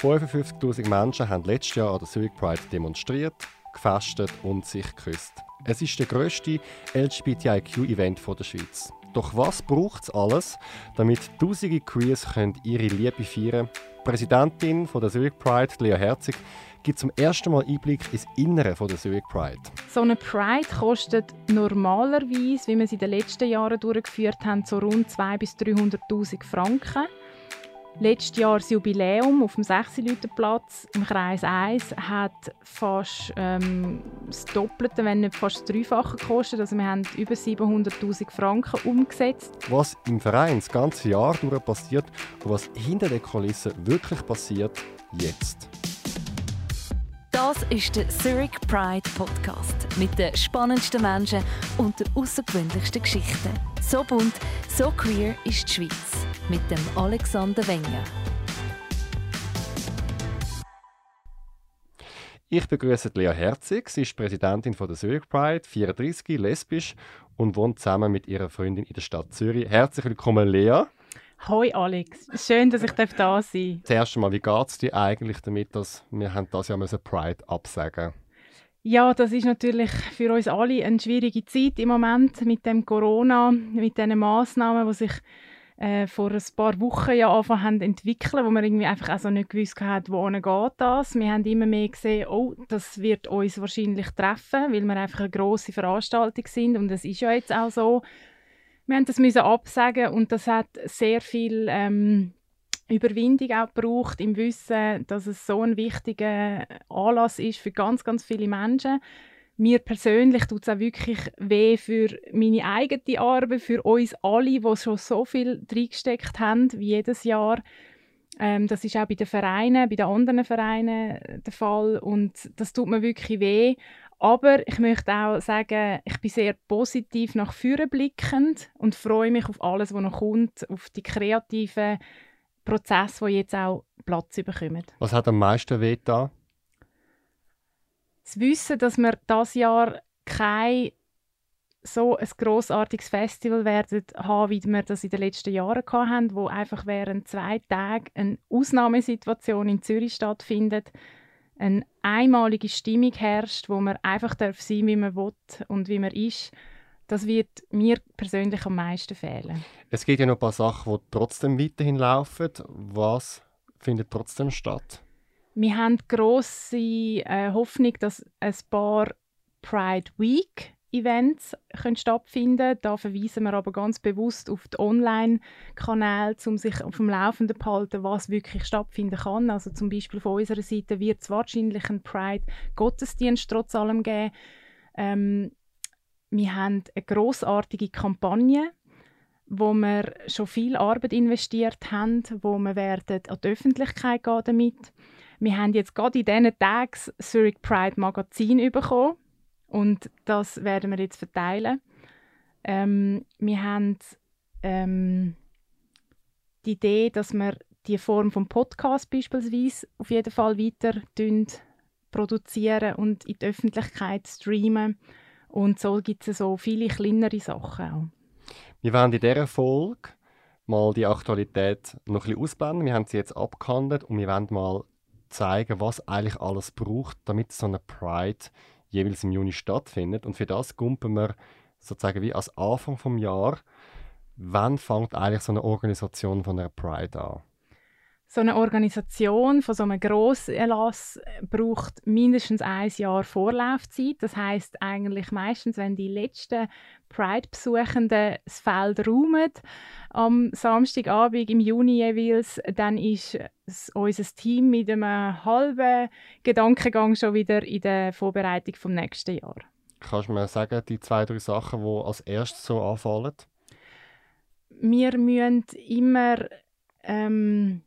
55.000 Menschen haben letztes Jahr an der Zurich Pride demonstriert, gefastet und sich geküsst. Es ist der grösste LGBTIQ-Event der Schweiz. Doch was braucht es alles, damit tausende Queers ihre Liebe feiern können? Die Präsidentin der Zurich Pride, Lea Herzig, gibt zum ersten Mal Einblick ins Innere der Zurich Pride. So eine Pride kostet normalerweise, wie wir sie in den letzten Jahren durchgeführt haben, so rund 200.000 bis 300.000 Franken. Letztes Jahr das Jubiläum auf dem 6 Platz im Kreis 1 hat fast ähm, das Doppelte, wenn nicht fast das Dreifache gekostet. Also wir haben über 700'000 Franken umgesetzt. Was im Verein das ganze Jahr durch passiert und was hinter den Kulissen wirklich passiert, jetzt. Das ist der Zurich Pride Podcast mit den spannendsten Menschen und den außergewöhnlichsten Geschichten. So bunt, so queer ist die Schweiz mit dem Alexander Wenger. Ich begrüße Lea Herzig. Sie ist Präsidentin von der Zurich Pride, 34, lesbisch und wohnt zusammen mit ihrer Freundin in der Stadt Zürich. Herzlich willkommen, Lea. Hoi Alex, schön, dass ich da sein darf. Zuerst einmal, wie geht es dir eigentlich damit, dass wir haben das Jahr Pride absagen ja, das ist natürlich für uns alle eine schwierige Zeit im Moment mit dem Corona, mit diesen Massnahmen, die sich äh, vor ein paar Wochen ja angefangen haben entwickeln, wo man irgendwie einfach also nicht gewusst hat, wohin geht das. Wir haben immer mehr gesehen, oh, das wird uns wahrscheinlich treffen, weil wir einfach eine grosse Veranstaltung sind und das ist ja jetzt auch so. Wir haben das müssen absagen und das hat sehr viel ähm, Überwindung auch gebraucht im Wissen, dass es so ein wichtiger Anlass ist für ganz, ganz viele Menschen mir persönlich tut es auch wirklich weh für meine eigene Arbeit, für uns alle, die schon so viel reingesteckt haben, wie jedes Jahr. Ähm, das ist auch bei den Vereinen, bei den anderen Vereinen der Fall und das tut mir wirklich weh. Aber ich möchte auch sagen, ich bin sehr positiv nach vorne blickend und freue mich auf alles, was noch kommt, auf die kreativen Prozesse, die jetzt auch Platz bekommen. Was hat am meisten weh da? Zu wissen, dass wir das Jahr kein so ein grossartiges Festival werden haben, wie wir das in den letzten Jahren hatten, wo einfach während zwei Tagen eine Ausnahmesituation in Zürich stattfindet, eine einmalige Stimmung herrscht, wo man einfach darf sein, wie man will und wie man ist. Das wird mir persönlich am meisten fehlen. Es gibt ja noch ein paar Sachen, die trotzdem weiterhin laufen. Was findet trotzdem statt? Wir haben grosse äh, Hoffnung, dass ein paar Pride Week Events können stattfinden Da verweisen wir aber ganz bewusst auf die Online-Kanäle, um sich auf dem Laufenden zu halten, was wirklich stattfinden kann. Also zum Beispiel von unserer Seite wird es wahrscheinlich einen Pride-Gottesdienst trotz allem geben. Ähm, wir haben eine grossartige Kampagne, wo wir schon viel Arbeit investiert haben, wo wir werden an die Öffentlichkeit gehen damit. Wir haben jetzt gerade in diesen Tagen das Zurich Pride Magazin bekommen und das werden wir jetzt verteilen. Ähm, wir haben ähm, die Idee, dass wir die Form vom Podcast beispielsweise auf jeden Fall weiter produzieren und in die Öffentlichkeit streamen. Und so gibt es so viele kleinere Sachen auch. Wir werden in dieser Folge mal die Aktualität noch ein bisschen ausblenden. Wir haben sie jetzt abgehandelt und wir werden mal zeigen, was eigentlich alles braucht, damit so eine Pride jeweils im Juni stattfindet. Und für das gumpen wir sozusagen wie als Anfang vom Jahr, wann fängt eigentlich so eine Organisation von einer Pride an? So eine Organisation von so einem Grosserlass braucht mindestens ein Jahr Vorlaufzeit. Das heißt eigentlich meistens, wenn die letzten Pride-Besuchenden das Feld räumen, am Samstagabend im Juni jeweils, dann ist unser Team mit einem halben Gedankengang schon wieder in der Vorbereitung vom nächsten Jahr. Kannst du mir sagen, die zwei, drei Sachen, die als erstes so anfallen? Wir müssen immer ähm,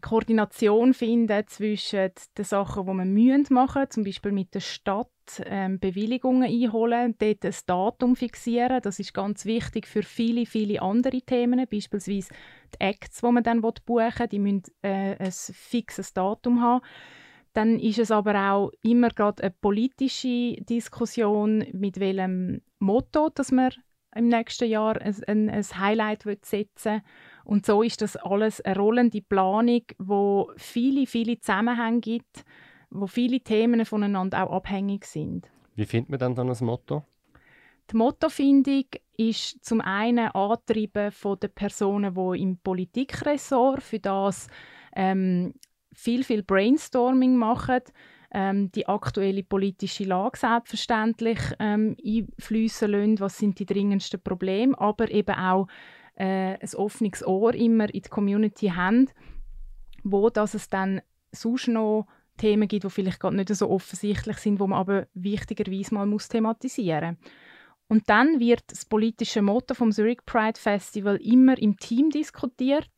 Koordination finden zwischen den Sachen, die müssen machen müssen, zum Beispiel mit der Stadt ähm, Bewilligungen einholen, dort ein Datum fixieren. Das ist ganz wichtig für viele, viele andere Themen, beispielsweise die Acts, die man dann buchen will, die müssen äh, ein fixes Datum haben. Dann ist es aber auch immer gerade eine politische Diskussion, mit welchem Motto dass man im nächsten Jahr ein, ein, ein Highlight setzen will Und so ist das alles eine rollende Planung, wo viele, viele Zusammenhänge gibt, wo viele Themen voneinander auch abhängig sind. Wie findet man dann dann das Motto? Die Mottofindung ist zum einen angetrieben von den Personen, die im Politikressort für das ähm, viel, viel Brainstorming machen, ähm, die aktuelle politische Lage selbstverständlich ähm, einfließen lassen, was sind die dringendsten Probleme, aber eben auch äh, ein offenes Ohr immer in die Community haben, wo dass es dann sonst noch Themen gibt, die vielleicht gerade nicht so offensichtlich sind, wo man aber wichtigerweise mal muss thematisieren muss. Und dann wird das politische Motto vom Zurich Pride Festival immer im Team diskutiert.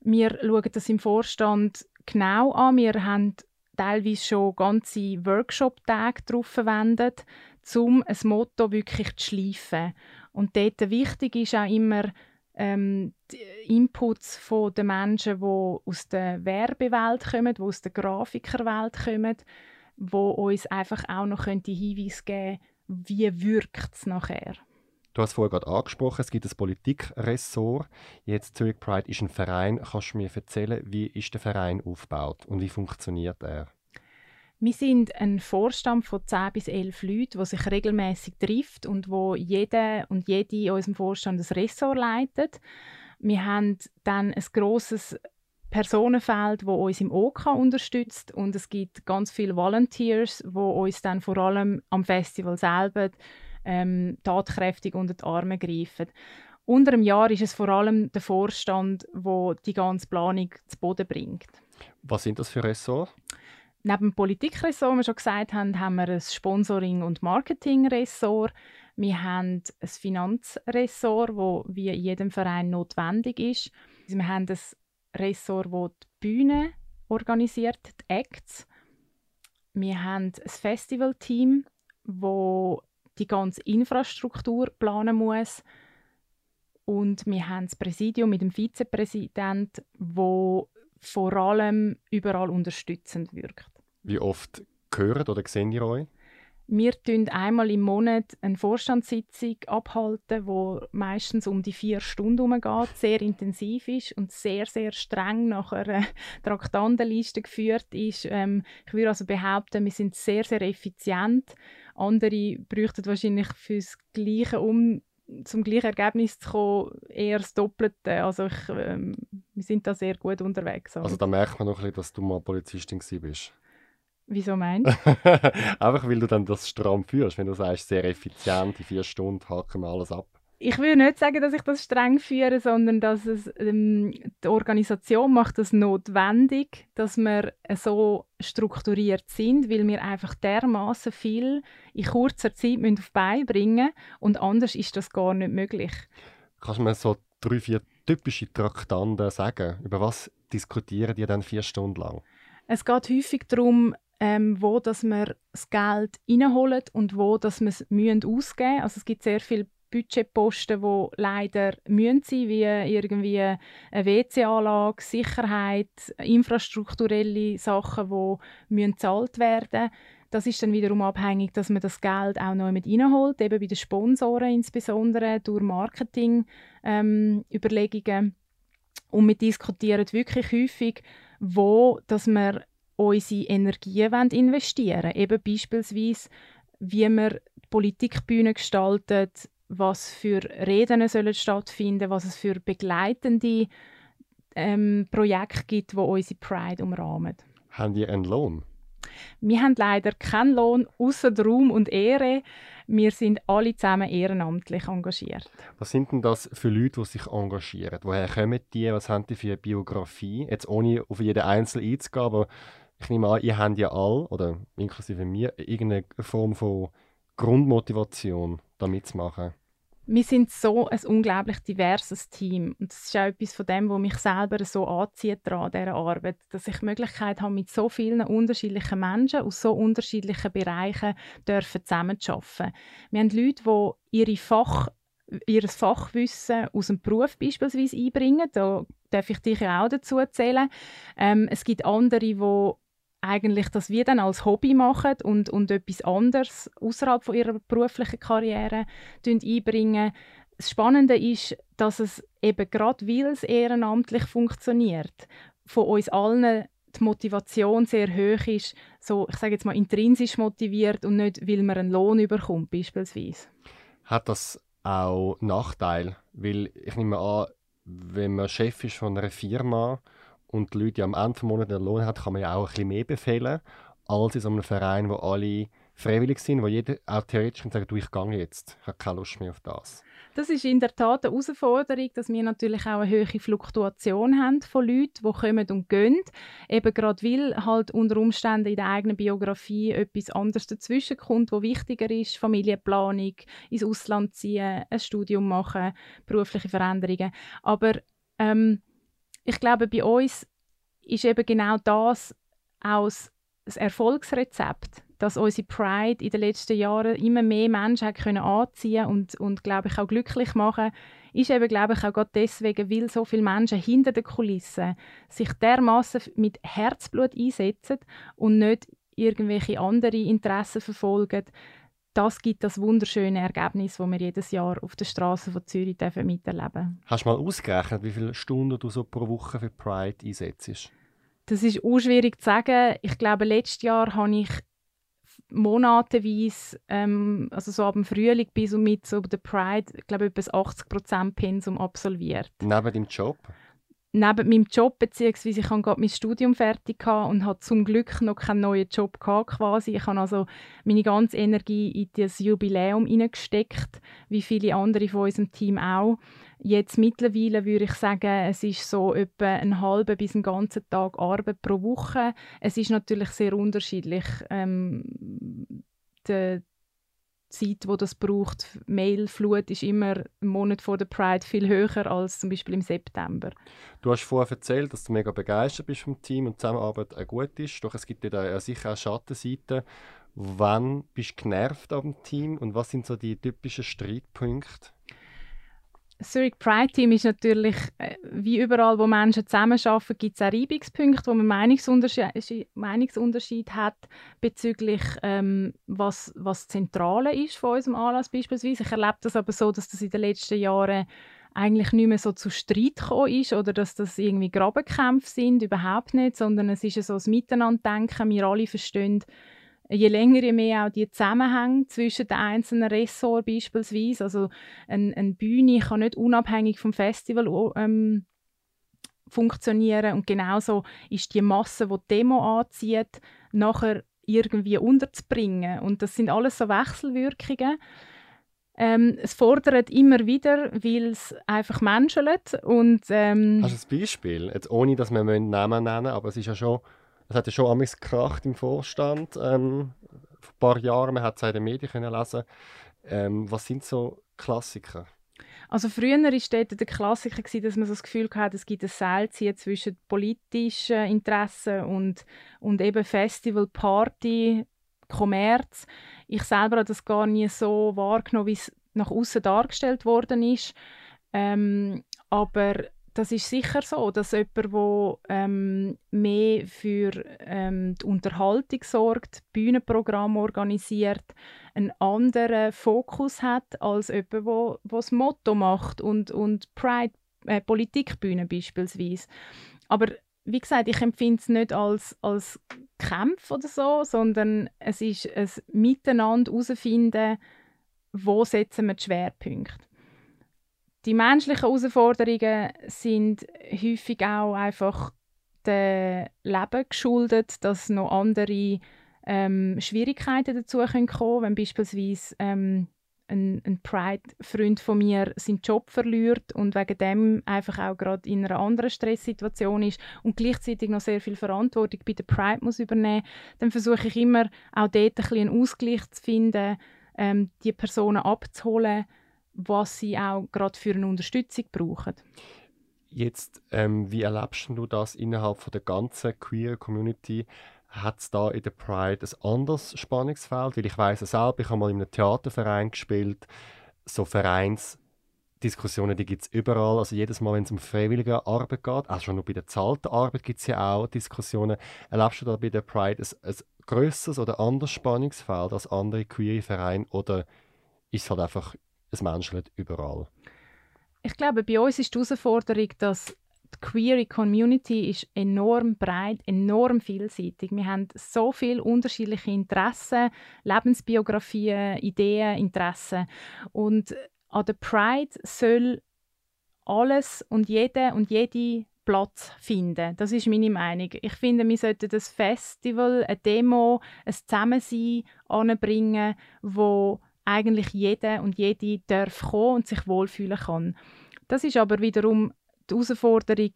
Wir schauen das im Vorstand genau an. Wir haben teilweise schon ganze Workshop-Tage darauf verwendet, um ein Motto wirklich zu schleifen. Und dort wichtig ist auch immer ähm, die Inputs von den Menschen, die aus der Werbewelt kommen, die aus der Grafikerwelt kommen, die uns einfach auch noch Hinweise geben können, wie wirkt es nachher? Du hast vorher gerade angesprochen, es gibt ein Politikressort. Jetzt Zurich Pride ist ein Verein. Kannst du mir erzählen, wie ist der Verein aufgebaut und wie funktioniert er? Wir sind ein Vorstand von 10 bis 11 Leuten, der sich regelmäßig trifft und wo jeder und jede in unserem Vorstand ein Ressort leitet. Wir haben dann ein grosses Personenfeld, wo uns im OK unterstützt und es gibt ganz viele Volunteers, wo uns dann vor allem am Festival selber ähm, tatkräftig unter die Arme greifen. Unter dem Jahr ist es vor allem der Vorstand, wo die ganze Planung zu Boden bringt. Was sind das für Ressorts? Neben dem Politikressort, wie wir schon gesagt haben, haben wir ein Sponsoring- und Marketingressort. Wir haben ein Finanzressort, wo wie in jedem Verein notwendig ist. Wir haben ein Ressort, das die Bühne organisiert, die Acts. Wir haben ein Festivalteam, wo die ganze Infrastruktur planen muss. Und wir haben das Präsidium mit dem Vizepräsident, wo vor allem überall unterstützend wirkt. Wie oft gehört oder sehen ihr euch? Wir tun einmal im Monat eine Vorstandssitzung abhalten, wo meistens um die vier Stunden umgeht, sehr intensiv ist und sehr sehr streng nach einer Traktandenliste geführt ist. Ähm, ich würde also behaupten, wir sind sehr sehr effizient. Andere bräuchten wahrscheinlich fürs Gleiche um zum gleichen Ergebnis zu kommen, eher das Doppelte. Also ich, ähm, wir sind da sehr gut unterwegs. Also da merkt man noch ein bisschen, dass du mal Polizistin bist. Wieso meinst du? Einfach weil du dann das stramm führst, wenn du sagst, sehr effizient, in vier Stunden hacken wir alles ab. Ich will nicht sagen, dass ich das streng führe, sondern dass es, ähm, die Organisation macht es notwendig, dass wir so strukturiert sind, weil wir einfach dermaßen viel in kurzer Zeit auf die Beine bringen und anders ist das gar nicht möglich. Kannst du mir so drei, vier typische Traktanten sagen? Über was diskutieren die dann vier Stunden lang? Es geht häufig darum, ähm, wo dass wir das Geld reinholen und wo dass wir es ausgeben müssen. Also es gibt sehr viele Budgetposten, die leider müssen sein wie irgendwie eine WC-Anlage, Sicherheit, infrastrukturelle Sachen, die müssen gezahlt werden Das ist dann wiederum abhängig, dass man das Geld auch noch mit reinholt, eben bei den Sponsoren insbesondere, durch Marketing-Überlegungen. Ähm, und wir diskutieren wirklich häufig, wo dass wir unsere Energie investieren wollen. Eben beispielsweise, wie wir die Politikbühne gestaltet, was für Reden sollen stattfinden, was es für begleitende ähm, Projekte gibt, die unsere Pride umrahmen. Haben die einen Lohn? Wir haben leider keinen Lohn, außer Ruhm und Ehre. Wir sind alle zusammen ehrenamtlich engagiert. Was sind denn das für Leute, die sich engagieren? Woher kommen die? Was haben die für eine Biografie? Jetzt ohne auf jeden Einzelnen einzugehen, aber ich nehme an, ihr habt ja alle, oder inklusive mir, irgendeine Form von Grundmotivation, da mitzumachen. Wir sind so ein unglaublich diverses Team. Und das ist auch etwas von dem, was mich selber so anzieht daran, dieser Arbeit. Dass ich die Möglichkeit habe, mit so vielen unterschiedlichen Menschen aus so unterschiedlichen Bereichen dürfen zusammenzuarbeiten. Wir haben Leute, die ihre Fach, ihr Fachwissen aus dem Beruf beispielsweise einbringen. Da darf ich dich auch dazu erzählen. Ähm, es gibt andere, die eigentlich das wir dann als Hobby machen und, und etwas anderes außerhalb von ihrer beruflichen Karriere einbringen. das Spannende ist, dass es eben gerade, weil es ehrenamtlich funktioniert, von uns allen die Motivation sehr hoch ist, so, ich sage jetzt mal, intrinsisch motiviert und nicht, weil man einen Lohn überkommt, beispielsweise. Hat das auch Nachteil? Weil ich nehme an, wenn man Chef ist von einer Firma und die Leute am Ende des Monats einen Lohn hat, kann man ja auch ein bisschen mehr befehlen, als in so einem Verein, wo alle freiwillig sind, wo jeder auch theoretisch kann sagen, du, ich gehe jetzt, ich habe keine Lust mehr auf das. Das ist in der Tat eine Herausforderung, dass wir natürlich auch eine hohe Fluktuation haben von Leuten, die kommen und gehen. Eben gerade weil halt unter Umständen in der eigenen Biografie etwas anderes dazwischen kommt, wo wichtiger ist, Familienplanung, ins Ausland ziehen, ein Studium machen, berufliche Veränderungen. Aber ähm, ich glaube, bei uns ist eben genau das auch das Erfolgsrezept dass unsere Pride in den letzten Jahren immer mehr Menschen können anziehen und, und glaube ich auch glücklich machen, ist eben glaube ich auch gerade deswegen, weil so viele Menschen hinter den Kulissen sich dermaßen mit Herzblut einsetzen und nicht irgendwelche andere Interessen verfolgen. Das gibt das wunderschöne Ergebnis, das wir jedes Jahr auf der Straße von Zürich miterleben Hast du mal ausgerechnet, wie viele Stunden du so pro Woche für Pride einsetzt? Das ist auch schwierig zu sagen. Ich glaube, letztes Jahr habe ich monateweise, ähm, also so ab dem Frühling bis und mit so der Pride, ich glaube, etwa 80% Pensum absolviert. Neben deinem Job? Neben meinem Job, beziehungsweise ich habe gerade mein Studium fertig und habe zum Glück noch keinen neuen Job gehabt, quasi. Ich habe also meine ganze Energie in das Jubiläum hineingesteckt, wie viele andere von unserem Team auch. Jetzt mittlerweile würde ich sagen, es ist so etwa einen halben bis einen ganzen Tag Arbeit pro Woche. Es ist natürlich sehr unterschiedlich. Ähm, die Zeit, wo das braucht, Mailflut ist immer im Monat vor der Pride viel höher als zum Beispiel im September. Du hast vorher erzählt, dass du mega begeistert bist vom Team und die Zusammenarbeit auch gut ist. Doch es gibt ja sicher auch Schattenseiten. Wann bist du genervt am Team und was sind so die typischen Streitpunkte? Zurich Pride Team ist natürlich, äh, wie überall, wo Menschen zusammenarbeiten, gibt es auch Reibungspunkte, wo man Meinungsunterschied, Meinungsunterschied hat bezüglich, ähm, was, was Zentrale ist von unserem Anlass beispielsweise. Ich erlebe das aber so, dass das in den letzten Jahren eigentlich nicht mehr so zu Streit gekommen ist oder dass das irgendwie Grabenkämpfe sind, überhaupt nicht, sondern es ist so ein Miteinanderdenken. Wir alle verstehen, je länger, je mehr auch die Zusammenhänge zwischen den einzelnen Ressorts beispielsweise. Also eine, eine Bühne kann nicht unabhängig vom Festival ähm, funktionieren und genauso ist die Masse, die die Demo anzieht, nachher irgendwie unterzubringen. Und das sind alles so Wechselwirkungen. Ähm, es fordert immer wieder, weil es einfach menschelt. Und, ähm, Hast du ein Beispiel? Jetzt ohne, dass wir Namen nennen aber es ist ja schon es hat ja schon amigs gekracht im Vorstand ähm, vor ein paar Jahren. Man hat es in den Medien können lesen. Ähm, was sind so Klassiker? Also früher war dort der Klassiker, gewesen, dass man so das Gefühl hatte, es gibt ein Seilziehen zwischen politischen Interessen und, und eben Festival, Party, Kommerz. Ich selber habe das gar nie so wahrgenommen, wie es nach außen dargestellt worden ist. Ähm, aber das ist sicher so, dass jemand, der ähm, mehr für ähm, die Unterhaltung sorgt, Bühnenprogramm organisiert, einen anderen Fokus hat als jemand, der das Motto macht und, und Pride, äh, Politikbühne beispielsweise. Aber wie gesagt, ich empfinde es nicht als, als Kampf oder so, sondern es ist ein Miteinander herausfinden, wo setzen wir die Schwerpunkte. Die menschlichen Herausforderungen sind häufig auch einfach dem Leben geschuldet, dass noch andere ähm, Schwierigkeiten dazu kommen. Können, wenn beispielsweise ähm, ein, ein Pride-Freund von mir seinen Job verliert und wegen dem einfach auch gerade in einer anderen Stresssituation ist und gleichzeitig noch sehr viel Verantwortung bei der Pride muss übernehmen, dann versuche ich immer auch dort ein einen Ausgleich zu finden, ähm, die Personen abzuholen, was sie auch gerade für eine Unterstützung brauchen. Jetzt, ähm, wie erlebst du das innerhalb von der ganzen queer Community? Hat es da in der Pride ein anderes Spannungsfeld? Weil ich weiß es selber, ich habe mal in einem Theaterverein gespielt. So Vereinsdiskussionen, die gibt es überall. Also jedes Mal, wenn es um freiwillige Arbeit geht, auch schon nur bei der zahlten Arbeit gibt es ja auch Diskussionen. Erlebst du da bei der Pride ein, ein grösseres oder anderes Spannungsfeld als andere queere Vereine? Oder ist es halt einfach es menschelt überall. Ich glaube, bei uns ist die Herausforderung, dass die queere Community ist enorm breit, enorm vielseitig. Wir haben so viele unterschiedliche Interessen, Lebensbiografien, Ideen, Interessen. Und an der Pride soll alles und jede und jede Platz finden. Das ist meine Meinung. Ich finde, wir sollten das Festival, eine Demo, ein Zusammensein anbringen, wo eigentlich jeder und jede darf kommen und sich wohlfühlen kann. Das ist aber wiederum die Herausforderung,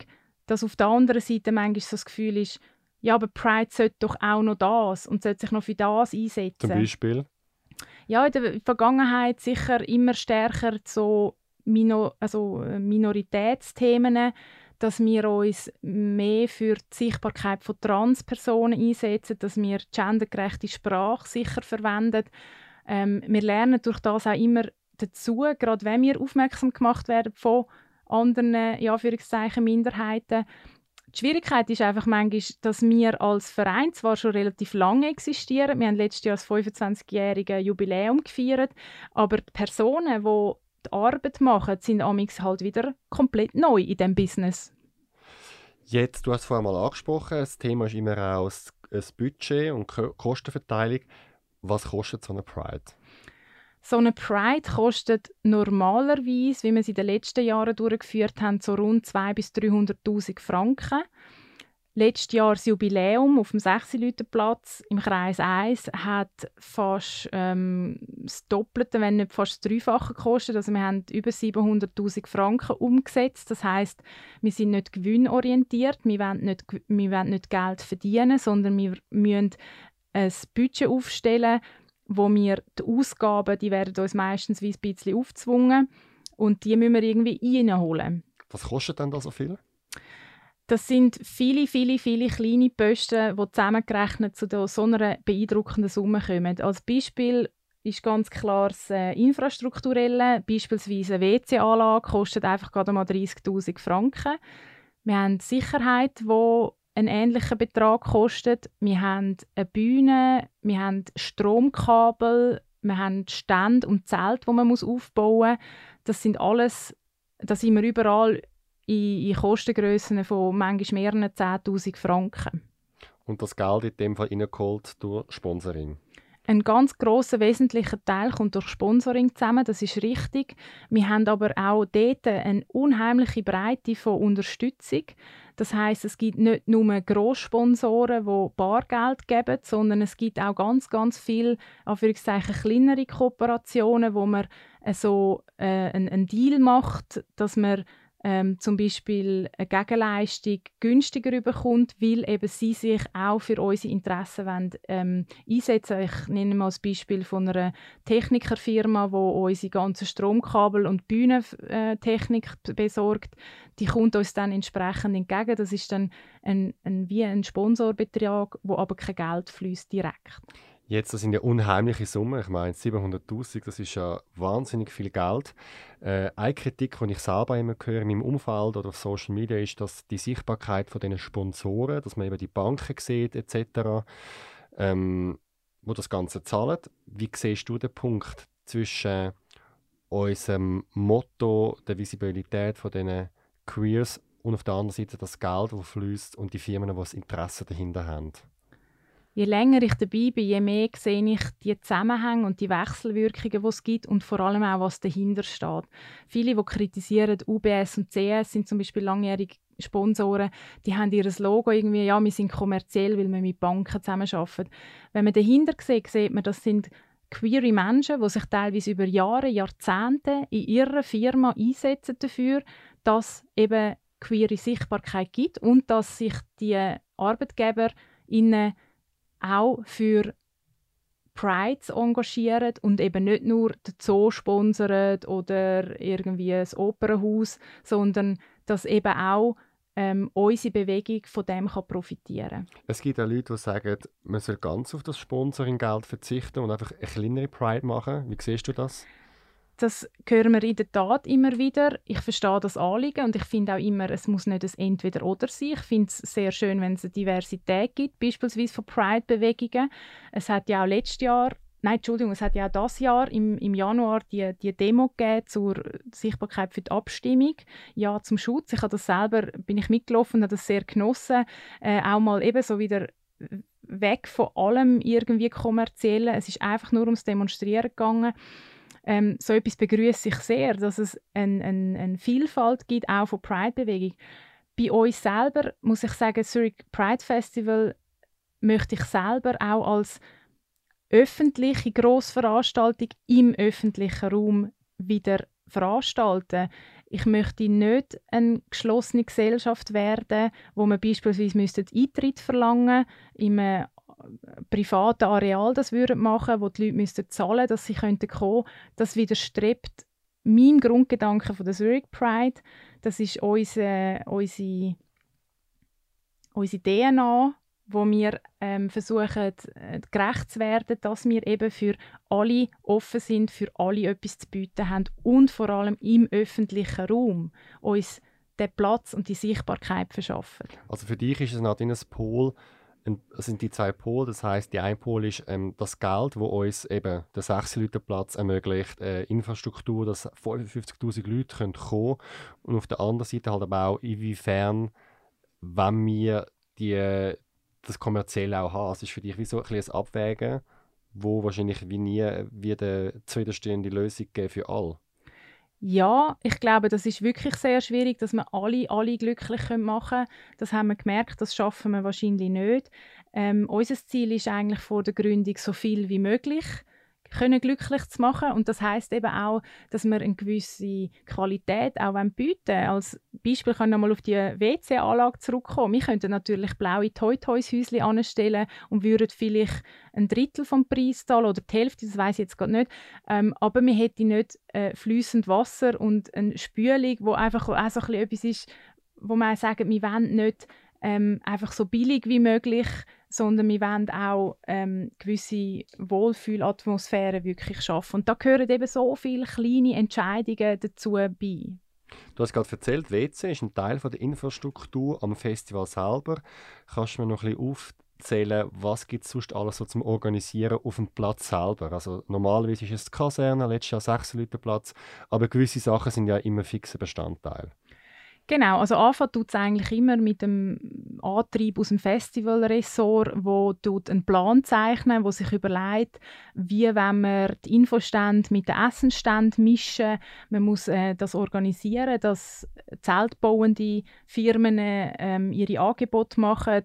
dass auf der anderen Seite manchmal so das Gefühl ist, ja, aber Pride sollte doch auch noch das und sollte sich noch für das einsetzen. Zum Beispiel? Ja, in der Vergangenheit sicher immer stärker so Minor also äh, Minoritätsthemen, dass wir uns mehr für die Sichtbarkeit von Transpersonen einsetzen, dass wir gendergerechte Sprache sicher verwenden. Ähm, wir lernen durch das auch immer dazu, gerade wenn wir aufmerksam gemacht werden von anderen, ja, Minderheiten. Die Schwierigkeit ist einfach manchmal, dass wir als Verein zwar schon relativ lange existieren, wir haben letztes Jahr das 25-jährige Jubiläum gefeiert, aber die Personen, die die Arbeit machen, sind amix halt wieder komplett neu in dem Business. Jetzt, du hast es vorher mal angesprochen, das Thema ist immer auch das Budget und Kostenverteilung. Was kostet so eine Pride? So eine Pride kostet normalerweise, wie wir sie in den letzten Jahren durchgeführt haben, so rund 200.000 bis 300.000 Franken. Letztes Jahr das Jubiläum auf dem 6 Platz im Kreis 1 hat fast ähm, das Doppelte, wenn nicht fast das Dreifache gekostet. Also wir haben über 700'000 Franken umgesetzt. Das heißt, wir sind nicht gewinnorientiert, wir wollen nicht, wir wollen nicht Geld verdienen, sondern wir müssen ein Budget aufstellen, wo wir die Ausgaben, die werden uns meistens wie ein bisschen aufgezwungen und die müssen wir irgendwie reinholen. Was kostet denn da so viel? Das sind viele, viele, viele kleine Posten, die zusammengerechnet zu so einer beeindruckenden Summe kommen. Als Beispiel ist ganz klar das äh, Infrastrukturelle. Beispielsweise eine WC-Anlage kostet einfach gerade mal 30'000 Franken. Wir haben Sicherheit, die einen ähnlichen Betrag kostet. Wir haben eine Bühne, wir haben Stromkabel, wir haben Stände und Zelt, wo man muss aufbauen muss. Das sind alles, da sind wir überall in, in Kostengrössen von manchmal mehreren 10'000 Franken. Und das Geld in dem Fall reingeholt durch Sponsoring? Ein ganz großer wesentlicher Teil kommt durch Sponsoring zusammen, das ist richtig. Wir haben aber auch dort eine unheimliche Breite von Unterstützung. Das heißt, es gibt nicht nur Grosssponsoren, die Bargeld geben, sondern es gibt auch ganz, ganz viele kleinere Kooperationen, wo man so äh, einen, einen Deal macht, dass man ähm, zum Beispiel eine Gegenleistung günstiger bekommt, weil eben sie sich auch für unsere Interessen wollen, ähm, einsetzen Ich nenne mal das Beispiel von einer Technikerfirma, die unsere ganzen Stromkabel und Bühnentechnik äh, besorgt. Die kommt uns dann entsprechend entgegen. Das ist dann ein, ein, wie ein Sponsorbetrag, wo aber kein Geld fließt direkt. Jetzt, das sind ja unheimliche Summen. Ich meine, 700.000, das ist ja wahnsinnig viel Geld. Äh, eine Kritik, die ich selber immer höre in meinem Umfeld oder auf Social Media, ist, dass die Sichtbarkeit von den Sponsoren, dass man eben die Banken sieht etc., ähm, wo das Ganze zahlen. Wie siehst du den Punkt zwischen unserem Motto der Visibilität von diesen Queers und auf der anderen Seite das Geld, das fließt und die Firmen, die das Interesse dahinter haben? Je länger ich dabei bin, je mehr sehe ich die Zusammenhänge und die Wechselwirkungen, die es gibt und vor allem auch, was dahinter steht. Viele, die kritisieren, UBS und CS sind zum Beispiel langjährige Sponsoren, die haben ihr Logo irgendwie, ja, wir sind kommerziell, weil wir mit Banken zusammenarbeiten. Wenn man dahinter sieht, sieht man, das sind queere Menschen, die sich teilweise über Jahre, Jahrzehnte in ihrer Firma einsetzen dafür, dass eben queere Sichtbarkeit gibt und dass sich die Arbeitgeber ihnen auch für Prides engagieren und eben nicht nur den Zoo sponsern oder irgendwie ein Opernhaus, sondern dass eben auch ähm, unsere Bewegung von dem kann profitieren kann. Es gibt auch Leute, die sagen, man soll ganz auf das Sponsoring-Geld verzichten und einfach eine kleinere Pride machen. Wie siehst du das? Das hören wir in der Tat immer wieder. Ich verstehe das Anliegen und ich finde auch immer, es muss nicht ein Entweder-Oder sein. Ich finde es sehr schön, wenn es eine Diversität gibt, beispielsweise von Pride-Bewegungen. Es hat ja auch letztes Jahr nein, Entschuldigung, es hat ja auch dieses Jahr im, im Januar die, die Demo gegeben zur Sichtbarkeit für die Abstimmung. Ja, zum Schutz. Ich habe das selber, bin ich mitgelaufen und habe das sehr genossen. Äh, auch mal eben so wieder weg von allem irgendwie kommerziellen. Es ist einfach nur ums Demonstrieren gegangen. Ähm, so etwas begrüße ich sehr, dass es eine ein, ein Vielfalt gibt, auch von Pride-Bewegung. Bei uns selber muss ich sagen, Zurich Pride Festival möchte ich selber auch als öffentliche Grossveranstaltung im öffentlichen Raum wieder veranstalten. Ich möchte nicht eine geschlossene Gesellschaft werden, wo man beispielsweise Eintritt verlangen im privaten Areal das würden machen, wo die Leute müssten zahlen, dass sie könnten kommen. Das widerstrebt meinem Grundgedanken von der Zurich Pride. Das ist unsere, unsere, unsere DNA wo wir ähm, versuchen, äh, gerecht zu werden, dass wir eben für alle offen sind, für alle etwas zu bieten haben und vor allem im öffentlichen Raum uns den Platz und die Sichtbarkeit verschaffen. Also für dich ist es Nadine ein Pol, sind die zwei Pole. Das heißt, die eine Pol ist ähm, das Geld, wo uns eben den 6 Leute Platz ermöglicht, äh, Infrastruktur, dass 55.000 Leute können kommen und auf der anderen Seite halt aber auch inwiefern, wenn wir die das kommerziell auch haben. Es ist für dich wie so ein, ein Abwägen, wo wahrscheinlich wie nie wieder eine zufriedenstellende Lösung geben für alle. Ja, ich glaube, das ist wirklich sehr schwierig, dass wir alle, alle glücklich machen können. Das haben wir gemerkt, das schaffen wir wahrscheinlich nicht. Ähm, unser Ziel ist eigentlich vor der Gründung so viel wie möglich können glücklich zu machen. Und das heißt eben auch, dass wir eine gewisse Qualität auch bieten Als Beispiel kann ich nochmal auf die WC-Anlage zurückkommen. Wir könnten natürlich blaue Toy-Toys-Häuschen anstellen und würden vielleicht ein Drittel vom Preis zahlen oder die Hälfte, das weiß ich jetzt gerade nicht. Ähm, aber wir hätten nicht äh, fließend Wasser und eine Spülung, wo einfach auch so etwas ist, wo man sagt, wir wollen nicht ähm, einfach so billig wie möglich sondern wir wollen auch ähm, gewisse Wohlfühlatmosphäre wirklich schaffen. Und da gehören eben so viele kleine Entscheidungen dazu bei. Du hast gerade erzählt, WC ist ein Teil von der Infrastruktur am Festival selber. Kannst du mir noch ein bisschen aufzählen, was gibt es sonst alles so zum Organisieren auf dem Platz selber? Also normalerweise ist es die Kaserne, letztes Jahr sechs Leute Platz, aber gewisse Sachen sind ja immer fixer Bestandteil. Genau, also anfangen tut es eigentlich immer mit dem Antrieb aus dem Festivalressort, wo tut einen Plan zeichnen, wo sich überlegt, wie wenn wir die Infostände mit den Essenständen mischen. Man muss äh, das organisieren, dass zeltbauende Firmen ähm, ihre Angebote machen,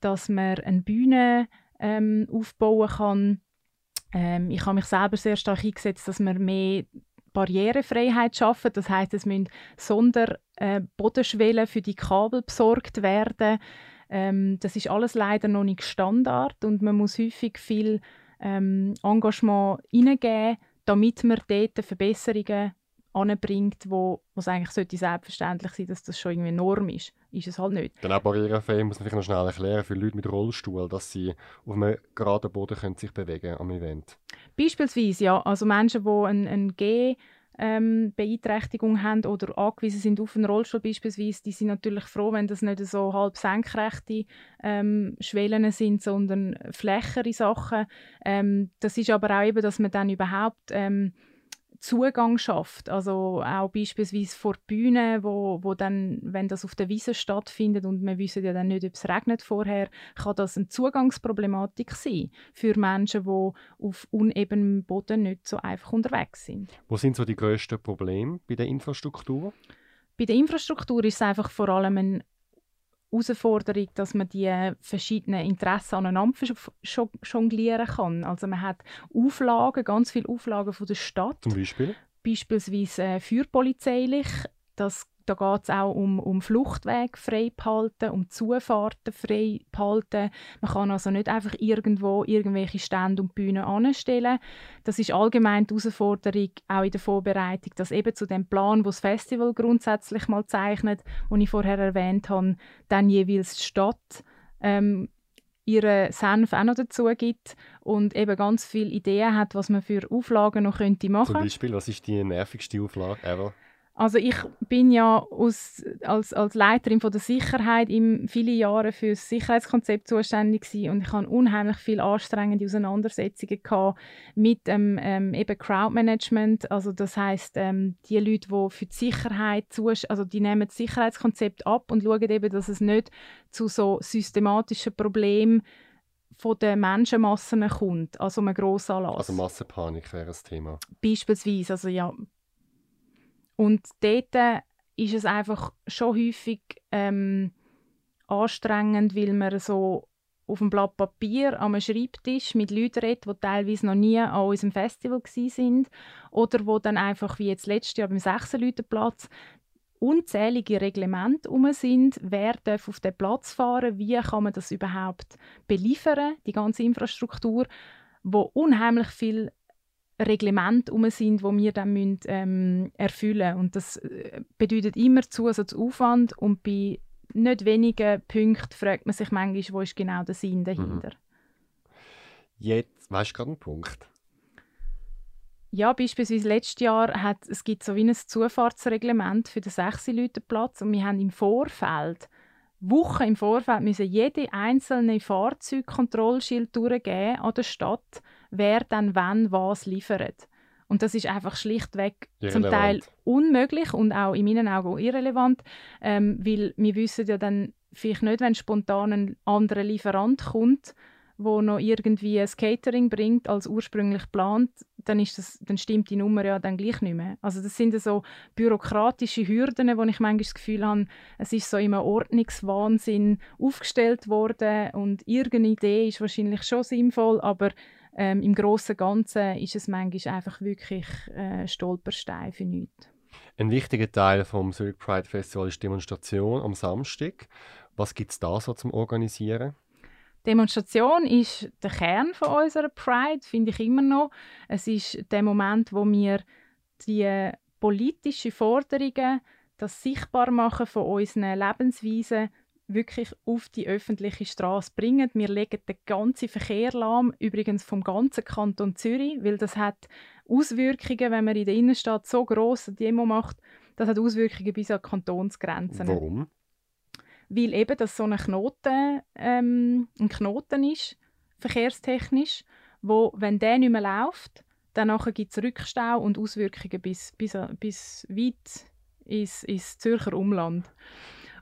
dass man eine Bühne ähm, aufbauen kann. Ähm, ich habe mich selber sehr stark eingesetzt, dass man mehr Barrierefreiheit schaffen. Das heißt, es müssen Sonderbodenschwellen äh, für die Kabel besorgt werden. Ähm, das ist alles leider noch nicht Standard und man muss häufig viel ähm, Engagement hineingeben, damit man dort Verbesserungen anbringt, wo es eigentlich sollte selbstverständlich sein, dass das schon irgendwie Norm ist. Ist es halt nicht. Dann auch barrierefrei muss man vielleicht noch schnell erklären für Leute mit Rollstuhl, dass sie auf einem geraden Boden können sich bewegen am Event. Beispielsweise, ja. Also Menschen, die eine, eine G ähm, Beeinträchtigung haben oder angewiesen sind auf einen Rollstuhl beispielsweise, die sind natürlich froh, wenn das nicht so halb senkrechte ähm, Schwellen sind, sondern flächere Sachen. Ähm, das ist aber auch eben, dass man dann überhaupt ähm, Zugang schafft. Also auch beispielsweise vor die Bühne, wo, wo dann, wenn das auf der Wiese stattfindet und wir wissen ja dann nicht, ob es regnet vorher, kann das eine Zugangsproblematik sein für Menschen, die auf unebenem Boden nicht so einfach unterwegs sind. Wo sind so die grössten Probleme bei der Infrastruktur? Bei der Infrastruktur ist es einfach vor allem ein Herausforderung, dass man die verschiedenen Interessen aneinander jonglieren kann. Also man hat Auflagen, ganz viele Auflagen von der Stadt. Zum Beispiel? Beispielsweise äh, fürpolizeilich. Das da geht es auch um, um Fluchtwege frei behalten, um Zufahrten frei behalten. Man kann also nicht einfach irgendwo irgendwelche Stände und Bühnen anstellen. Das ist allgemein die Herausforderung auch in der Vorbereitung, dass eben zu dem Plan, wo das Festival grundsätzlich mal zeichnet, den ich vorher erwähnt habe, dann jeweils die Stadt ähm, ihre Senf auch noch dazu gibt und eben ganz viele Ideen hat, was man für Auflagen noch könnte machen. Zum Beispiel, was ist die nervigste Auflage ever? Also ich bin ja aus, als, als Leiterin von der Sicherheit im viele Jahre für das Sicherheitskonzept zuständig gewesen und ich hatte unheimlich viele anstrengende Auseinandersetzungen gehabt mit ähm, ähm, eben Crowdmanagement. Also das heißt ähm, die Leute, die für die Sicherheit also die nehmen das Sicherheitskonzept ab und schauen eben, dass es nicht zu so systematischen Problemen von den Menschenmassen kommt, also einem Grossanlass. Also Massenpanik wäre das Thema. Beispielsweise, also ja, und dort äh, ist es einfach schon häufig ähm, anstrengend, weil man so auf einem Blatt Papier am Schreibtisch mit Leuten redet, die teilweise noch nie an unserem Festival sind oder wo dann einfach, wie jetzt letztes Jahr beim 6 Platz unzählige Reglemente um sind, wer darf auf den Platz fahren, wie kann man das überhaupt beliefern, die ganze Infrastruktur, wo unheimlich viel Reglemente um sind, wo wir dann müssen, ähm, erfüllen und das äh, bedeutet immer Zusatzaufwand und bei nicht wenigen Punkten fragt man sich manchmal, wo ist genau der Sinn dahinter. Mhm. Jetzt, weißt du gerade einen Punkt? Ja, beispielsweise letztes Jahr hat es gibt so wie ein Zufahrtsreglement für den 6 Leute Platz und wir haben im Vorfeld Wochen im Vorfeld müssen jede einzelne Fahrzeugkontrollschild durchgeben an der Stadt, wer dann wann was liefert. Und das ist einfach schlichtweg irrelevant. zum Teil unmöglich und auch in meinen Augen irrelevant, ähm, weil wir wissen ja dann vielleicht nicht, wenn spontan ein anderer Lieferant kommt, wo noch irgendwie ein Catering bringt als ursprünglich geplant, dann, ist das, dann stimmt die Nummer ja dann gleich nicht mehr. Also das sind so bürokratische Hürden, wo ich manchmal das Gefühl habe, es ist so im Ordnungswahnsinn aufgestellt worden und irgendeine Idee ist wahrscheinlich schon sinnvoll, aber ähm, im Großen und Ganzen ist es manchmal einfach wirklich äh, Stolperstein für nichts. Ein wichtiger Teil vom Zurich Pride Festival ist die Demonstration am Samstag. Was gibt es da so zum Organisieren? Demonstration ist der Kern von unserer Pride, finde ich immer noch. Es ist der Moment, wo wir die politischen Forderungen, das sichtbar machen von unseren Lebensweisen wirklich auf die öffentliche Straße bringen. Wir legen den ganzen Verkehr lahm, übrigens vom ganzen Kanton Zürich, weil das hat Auswirkungen, wenn man in der Innenstadt so groß Demo macht, das hat Auswirkungen bis an Kantonsgrenzen. Warum? weil eben das so ein Knoten, ähm, ein Knoten ist, verkehrstechnisch, wo, wenn der nicht mehr läuft, dann gibt es Rückstau und Auswirkungen bis, bis, bis weit ins, ins Zürcher Umland.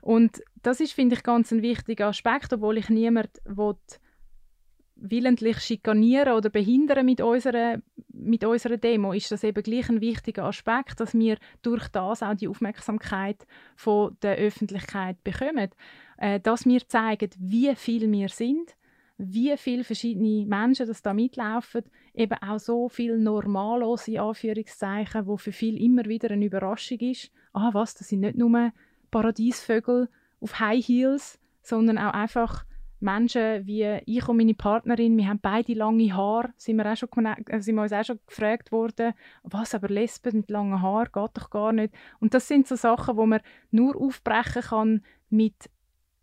Und das ist, finde ich, ganz ein wichtiger Aspekt, obwohl ich niemand will, willentlich schikanieren oder behindern mit unserer, mit unserer Demo, ist das eben gleich ein wichtiger Aspekt, dass wir durch das auch die Aufmerksamkeit von der Öffentlichkeit bekommen. Äh, dass wir zeigen, wie viel wir sind, wie viele verschiedene Menschen das da mitlaufen, eben auch so viel normallose Anführungszeichen, wo für viele immer wieder eine Überraschung ist. Ah, was, das sind nicht nur Paradiesvögel auf High Heels, sondern auch einfach Menschen wie ich und meine Partnerin, wir haben beide lange Haare, sind wir, auch schon, äh, sind wir uns auch schon gefragt worden, was, aber Lesben mit langen Haaren, geht doch gar nicht. Und das sind so Sachen, wo man nur aufbrechen kann mit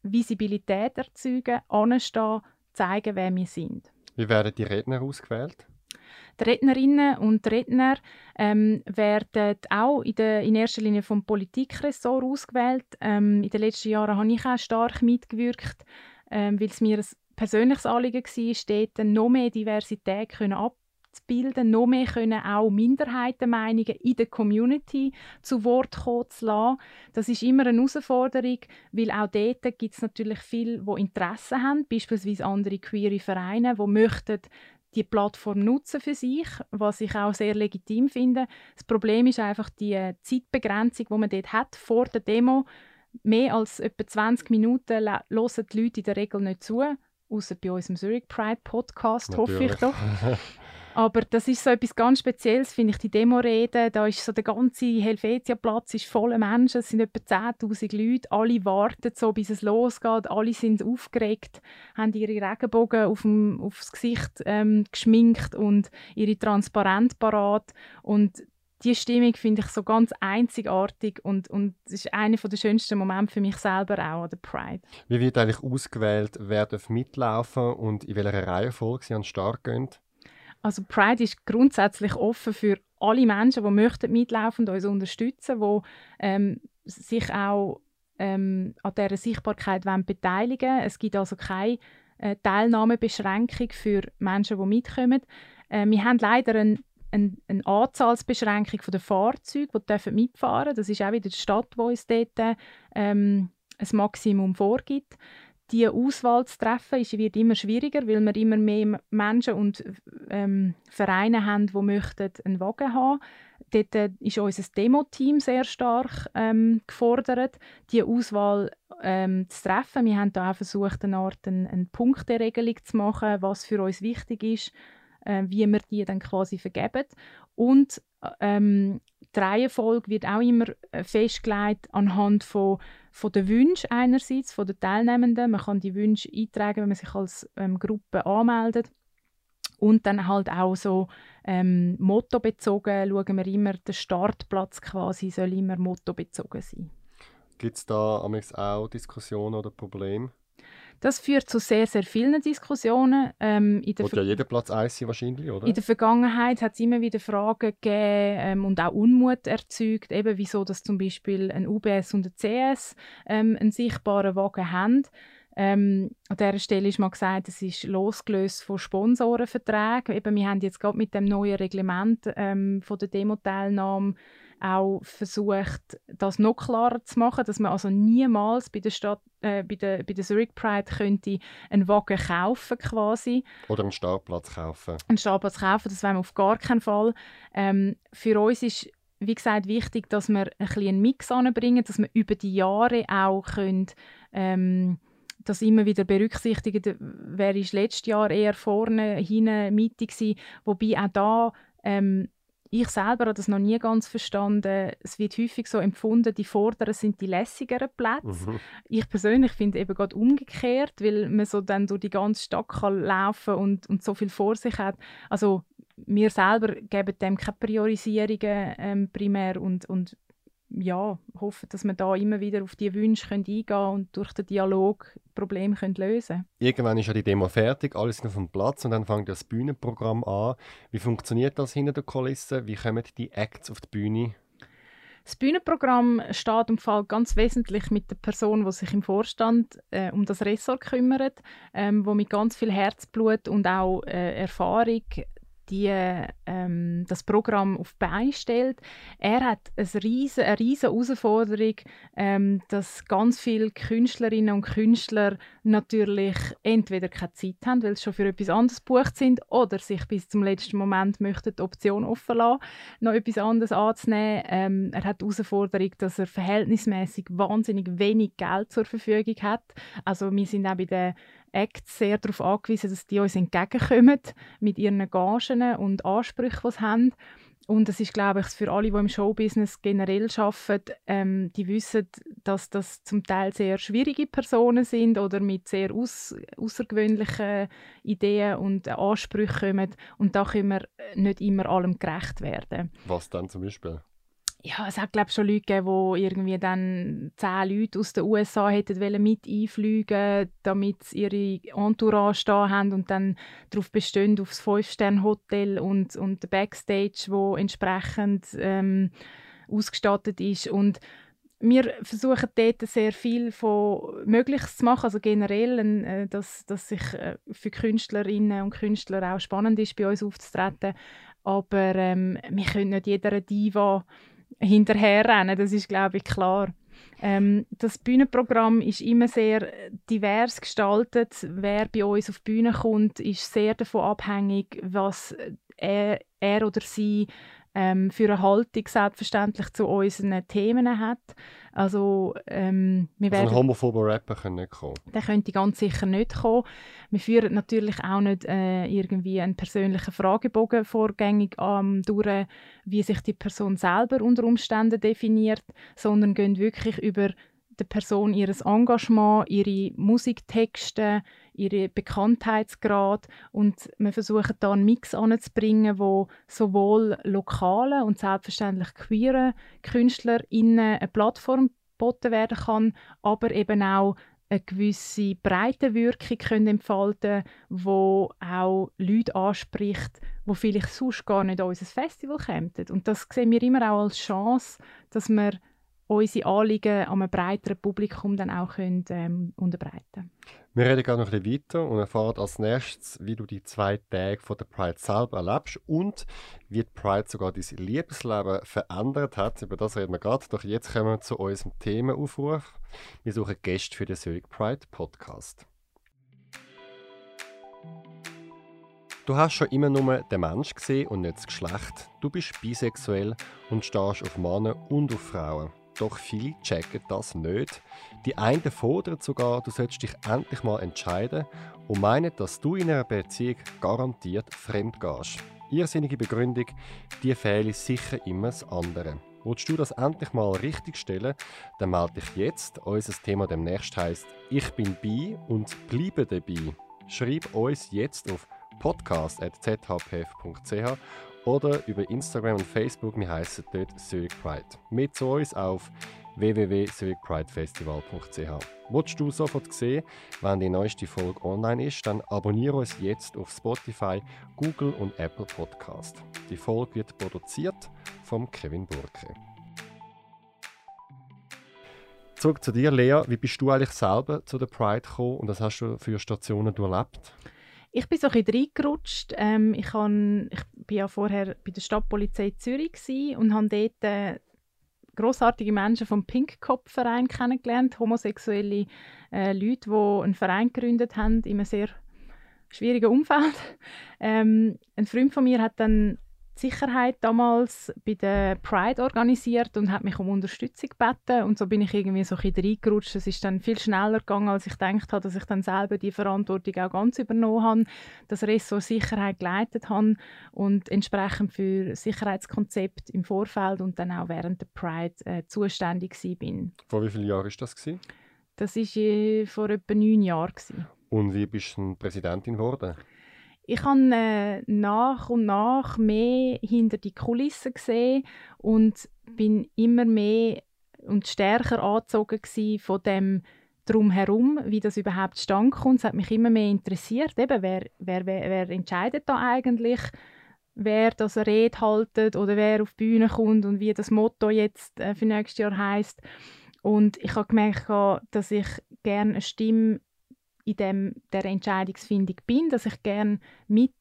Visibilität erzeugen, anstehen, zeigen, wer wir sind. Wie werden die Redner ausgewählt? Die Rednerinnen und Redner ähm, werden auch in, der, in erster Linie vom Politikressort ausgewählt. Ähm, in den letzten Jahren habe ich auch stark mitgewirkt ähm, weil es mir ein persönliches Anliegen war, dort noch mehr Diversität können abzubilden, noch mehr können auch Minderheitenmeinungen in der Community zu Wort kommen zu lassen. Das ist immer eine Herausforderung, weil auch dort gibt es natürlich viele, die Interesse haben, beispielsweise andere queere Vereine, die möchten die Plattform nutzen für sich, was ich auch sehr legitim finde. Das Problem ist einfach die Zeitbegrenzung, die man dort hat vor der Demo mehr als etwa 20 Minuten hören die Leute in der Regel nicht zu, außer bei unserem Zurich Pride Podcast, Natürlich. hoffe ich doch. Aber das ist so etwas ganz Spezielles, finde ich, die Demo-Rede. Da ist so der ganze Helvetia-Platz voller Menschen. Es sind etwa 10'000 Leute. Alle warten so, bis es losgeht. Alle sind aufgeregt, haben ihre Regenbogen auf dem, aufs Gesicht ähm, geschminkt und ihre Transparent parat. Und die Stimmung finde ich so ganz einzigartig und, und das ist einer der schönsten Momente für mich selber auch an der Pride. Wie wird eigentlich ausgewählt, wer darf mitlaufen und in welcher Reihenfolge sie an den Start gehen? Also Pride ist grundsätzlich offen für alle Menschen, die möchten mitlaufen und uns unterstützen, die ähm, sich auch ähm, an dieser Sichtbarkeit wollen beteiligen Es gibt also keine äh, Teilnahmebeschränkung für Menschen, die mitkommen. Äh, wir haben leider eine ein, eine Anzahlsbeschränkung der Fahrzeuge, die mitfahren dürfen. Das ist auch wieder die Stadt, die uns dort ähm, ein Maximum vorgibt die Auswahl zu treffen, ist, wird immer schwieriger, weil wir immer mehr Menschen und ähm, Vereine haben, die möchten einen Wagen haben. Dort äh, ist unser Demo-Team sehr stark ähm, gefordert, die Auswahl ähm, zu treffen. Wir haben da auch versucht, eine Art eine, eine Punkteregelung zu machen, was für uns wichtig ist, äh, wie wir die dann quasi vergeben. Und ähm, die Reihenfolge wird auch immer äh, festgelegt anhand von, von den Wünschen einerseits von den Teilnehmenden. Man kann die Wünsche eintragen, wenn man sich als ähm, Gruppe anmeldet. Und dann halt auch so ähm, mottobezogen schauen wir immer, der Startplatz quasi soll immer mottobezogen sein. Gibt es da auch Diskussionen oder Probleme? Das führt zu sehr, sehr vielen Diskussionen. Ähm, in der ja jeder Platz eins sein wahrscheinlich, oder? In der Vergangenheit hat es immer wieder Fragen gegeben ähm, und auch Unmut erzeugt, eben wieso dass zum Beispiel ein UBS und ein CS ähm, einen sichtbaren Wagen haben. Ähm, an dieser Stelle ist mal gesagt, es ist losgelöst von Sponsorenverträgen. Eben, wir haben jetzt gerade mit dem neuen Reglement ähm, von der Demo-Teilnahme auch versucht, das noch klarer zu machen, dass man also niemals bei der Stadt, äh, bei der, bei der Zurich Pride könnte einen Wagen kaufen quasi. Oder einen Startplatz kaufen. Einen Startplatz kaufen, das wollen wir auf gar keinen Fall. Ähm, für uns ist wie gesagt, wichtig, dass wir ein bisschen einen Mix anbringen, dass wir über die Jahre auch können, ähm, das immer wieder berücksichtigen. Wer ist letztes Jahr eher vorne, hinten, Mitte gewesen, wobei auch da ähm, ich selber habe das noch nie ganz verstanden. Es wird häufig so empfunden, die Vorderen sind die lässigeren Plätze. Mhm. Ich persönlich finde eben gerade umgekehrt, weil man so dann durch die ganze Stadt kann laufen und, und so viel vor sich hat. Also wir selber geben dem keine Priorisierungen ähm, primär und, und ja, hoffen, dass wir da immer wieder auf die Wünsche können eingehen können und durch den Dialog Probleme können lösen Irgendwann ist ja die Demo fertig, alles sind auf dem Platz und dann fängt das Bühnenprogramm an. Wie funktioniert das hinter der Kulisse? Wie kommen die Acts auf die Bühne? Das Bühnenprogramm steht im Fall ganz wesentlich mit der Person, die sich im Vorstand äh, um das Ressort kümmert, ähm, wo mit ganz viel Herzblut und auch äh, Erfahrung die, ähm, das Programm auf Beine stellt. Er hat eine riesige, eine riesige Herausforderung, ähm, dass ganz viele Künstlerinnen und Künstler natürlich entweder keine Zeit haben, weil sie schon für etwas anderes gebucht sind, oder sich bis zum letzten Moment möchten die Option offen lassen, noch etwas anderes anzunehmen. Ähm, er hat die Herausforderung, dass er verhältnismäßig wahnsinnig wenig Geld zur Verfügung hat. Also wir sind auch bei den Acts sehr darauf angewiesen, dass die uns entgegenkommen mit ihren Gagen und Ansprüchen, die sie haben. Und es ist, glaube ich, für alle, die im Showbusiness generell arbeiten, ähm, die wissen, dass das zum Teil sehr schwierige Personen sind oder mit sehr aus außergewöhnlichen Ideen und Ansprüchen kommen. Und da können wir nicht immer allem gerecht werden. Was dann zum Beispiel? Ja, es hat glaube schon Leute gegeben, die irgendwie dann zehn Leute aus den USA hätten wollen mit einfliegen, damit sie ihre Entourage da haben und dann darauf bestehen aufs Fünf-Sterne-Hotel und und der Backstage, wo entsprechend ähm, ausgestattet ist und wir versuchen dort sehr viel von Mögliches zu machen, also generell, äh, dass, dass sich äh, für Künstlerinnen und Künstler auch spannend ist, bei uns aufzutreten. Aber ähm, wir können nicht jeder Diva hinterherrennen, das ist, glaube ich, klar. Ähm, das Bühnenprogramm ist immer sehr divers gestaltet. Wer bei uns auf die Bühne kommt, ist sehr davon abhängig, was er, er oder sie ähm, für eine Haltung selbstverständlich zu unseren Themen hat. Also, ähm, wir also werden, ein homophober Rapper kann nicht kommen? Der könnte ganz sicher nicht kommen. Wir führen natürlich auch nicht äh, irgendwie einen persönlichen Fragebogen vorgängig ähm, durch, wie sich die Person selber unter Umständen definiert, sondern gehen wirklich über der Person ihr Engagement, ihre Musiktexte, ihre Bekanntheitsgrad und wir versuchen da einen Mix anzubringen, wo sowohl lokale und selbstverständlich queere KünstlerInnen eine Plattform geboten werden kann, aber eben auch eine gewisse Breitenwirkung können entfalten die auch Leute anspricht, die vielleicht sonst gar nicht an unser Festival kämen. Und das sehen wir immer auch als Chance, dass wir unsere Anliegen an einem breiteren Publikum dann auch können, ähm, unterbreiten Wir reden gerade noch ein bisschen weiter und erfahren als nächstes, wie du die zwei Tage von der Pride selber erlebst und wie die Pride sogar dein Liebesleben verändert hat. Über das reden wir gerade. Doch jetzt kommen wir zu unserem Themenaufruf. Wir suchen Gäste für den Zurich Pride Podcast. Du hast schon immer nur den Mensch gesehen und nicht das Geschlecht. Du bist bisexuell und stehst auf Männer und auf Frauen. Doch viele checken das nicht. Die einen fordern sogar, du solltest dich endlich mal entscheiden und meinen, dass du in einer Beziehung garantiert fremd gehst. Irrsinnige Begründung, die fehlen sicher immer das andere. Willst du das endlich mal richtig stellen, dann melde dich jetzt. Unser Thema demnächst heißt Ich bin bi und bleibe dabei. Schreib uns jetzt auf podcast.zhpf.ch oder über Instagram und Facebook. Wir heißen dort Zurich Pride. Mit zu uns auf www.zurichpridefestival.ch. Willst du sofort sehen, wenn die neueste Folge online ist, dann abonniere uns jetzt auf Spotify, Google und Apple Podcast. Die Folge wird produziert von Kevin Burke. Zurück zu dir, Lea. Wie bist du eigentlich selber zu der Pride gekommen und was hast du für Stationen erlebt? Ich bin so ein bisschen reingerutscht. Ähm, ich, han, ich bin ja vorher bei der Stadtpolizei Zürich und habe dort äh, grossartige Menschen vom Pinkkopf-Verein kennengelernt, homosexuelle äh, Leute, die einen Verein gegründet haben in einem sehr schwierigen Umfeld. Ähm, ein Freund von mir hat dann Sicherheit damals bei der Pride organisiert und hat mich um Unterstützung gebeten und so bin ich irgendwie so ein reingerutscht. Es ist dann viel schneller gegangen, als ich gedacht habe, dass ich dann selber die Verantwortung auch ganz übernommen habe, das Ressort Sicherheit geleitet habe und entsprechend für Sicherheitskonzept im Vorfeld und dann auch während der Pride äh, zuständig bin. Vor wie vielen Jahren ist das gewesen? Das ist äh, vor etwa neun Jahren gewesen. Und wie bist du Präsidentin geworden? Ich habe äh, nach und nach mehr hinter die Kulissen gesehen und bin immer mehr und stärker angezogen von dem drumherum, wie das überhaupt stand kommt. Es hat mich immer mehr interessiert, eben, wer, wer, wer, wer entscheidet da eigentlich, wer das Rede haltet oder wer auf die Bühne kommt und wie das Motto jetzt äh, für nächstes Jahr heißt. Und ich habe gemerkt, dass ich gerne eine Stimme in dem, der Entscheidungsfindung bin, dass ich gerne mit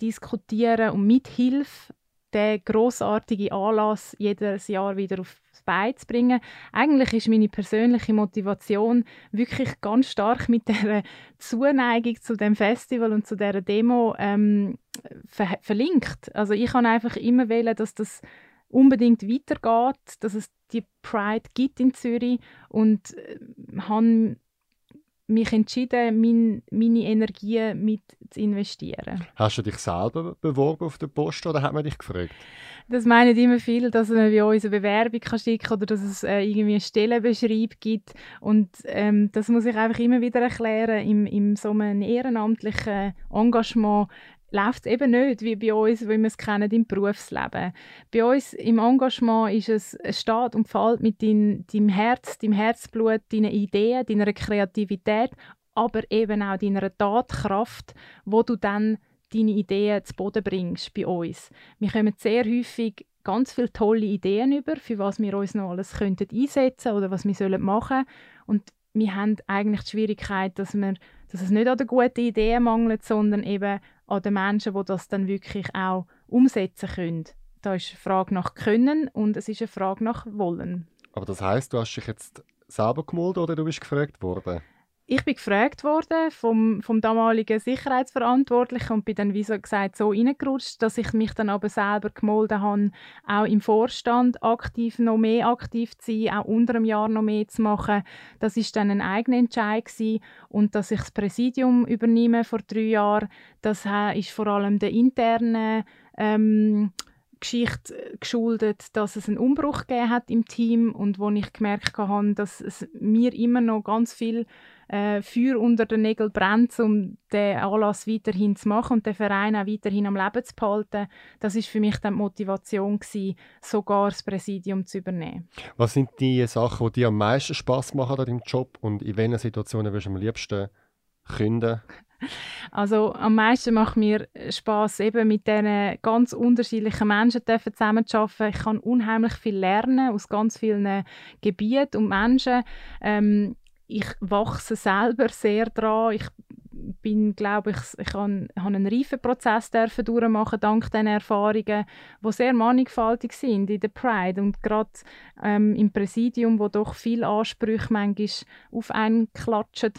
diskutieren und mithilfe den großartigen Anlass jedes Jahr wieder aufs Bein zu bringen. Eigentlich ist meine persönliche Motivation wirklich ganz stark mit der Zuneigung zu dem Festival und zu der Demo ähm, ver verlinkt. Also ich kann einfach immer wählen, dass das unbedingt weitergeht, dass es die Pride gibt in Zürich und äh, habe mich entschieden, mein, meine Energie mit zu investieren. Hast du dich selber beworben auf der Post oder hat man dich gefragt? Das meinen immer viele, dass man bei uns eine Bewerbung kann schicken kann oder dass es äh, irgendwie einen Stellenbeschreib gibt. Und ähm, das muss ich einfach immer wieder erklären. Im, im so einem ehrenamtlichen Engagement läuft es eben nicht wie bei uns, wie wir es kennen im Berufsleben. Bei uns im Engagement ist es, es steht und fällt mit dein, deinem Herz, deinem Herzblut, deinen Ideen, deiner Kreativität, aber eben auch deiner Tatkraft, wo du dann deine Ideen zu Boden bringst bei uns. Wir kommen sehr häufig ganz viele tolle Ideen über, für was wir uns noch alles könnten einsetzen oder was wir machen sollen. Und wir haben eigentlich die Schwierigkeit, dass, wir, dass es nicht an den guten Ideen mangelt, sondern eben an den Menschen, die das dann wirklich auch umsetzen können. Da ist eine Frage nach Können und es ist eine Frage nach Wollen. Aber das heißt, du hast dich jetzt selber gemalt oder du bist gefragt worden? Ich bin gefragt worden vom, vom damaligen Sicherheitsverantwortlichen und bin dann, wie so gesagt, so reingerutscht, dass ich mich dann aber selber gemolden habe, auch im Vorstand aktiv, noch mehr aktiv zu sein, auch unter einem Jahr noch mehr zu machen. Das ist dann ein eigener Entscheid gewesen. und dass ich das Präsidium übernehme vor drei Jahren, das ist vor allem der interne ähm, Geschichte geschuldet, dass es einen Umbruch gegeben hat im Team und wo ich gemerkt habe, dass es mir immer noch ganz viel äh, Feuer unter den Nägeln brennt, um den Anlass weiterhin zu machen und den Verein auch weiterhin am Leben zu behalten. Das ist für mich dann die Motivation gewesen, sogar das Präsidium zu übernehmen. Was sind die Sachen, die dir am meisten Spaß machen an deinem Job und in welchen Situationen wirst du am liebsten künden? Also am meisten macht mir Spaß eben mit diesen ganz unterschiedlichen Menschen zusammenzuarbeiten. Ich kann unheimlich viel lernen aus ganz vielen Gebieten und Menschen. Ähm, ich wachse selber sehr dran. Ich bin, glaube ich, ich habe, einen reifen Prozess dürfen durchmachen dank diesen Erfahrungen, die sehr mannigfaltig sind in der Pride und gerade ähm, im Präsidium, wo doch viele Ansprüche manchmal auf einen klatschen.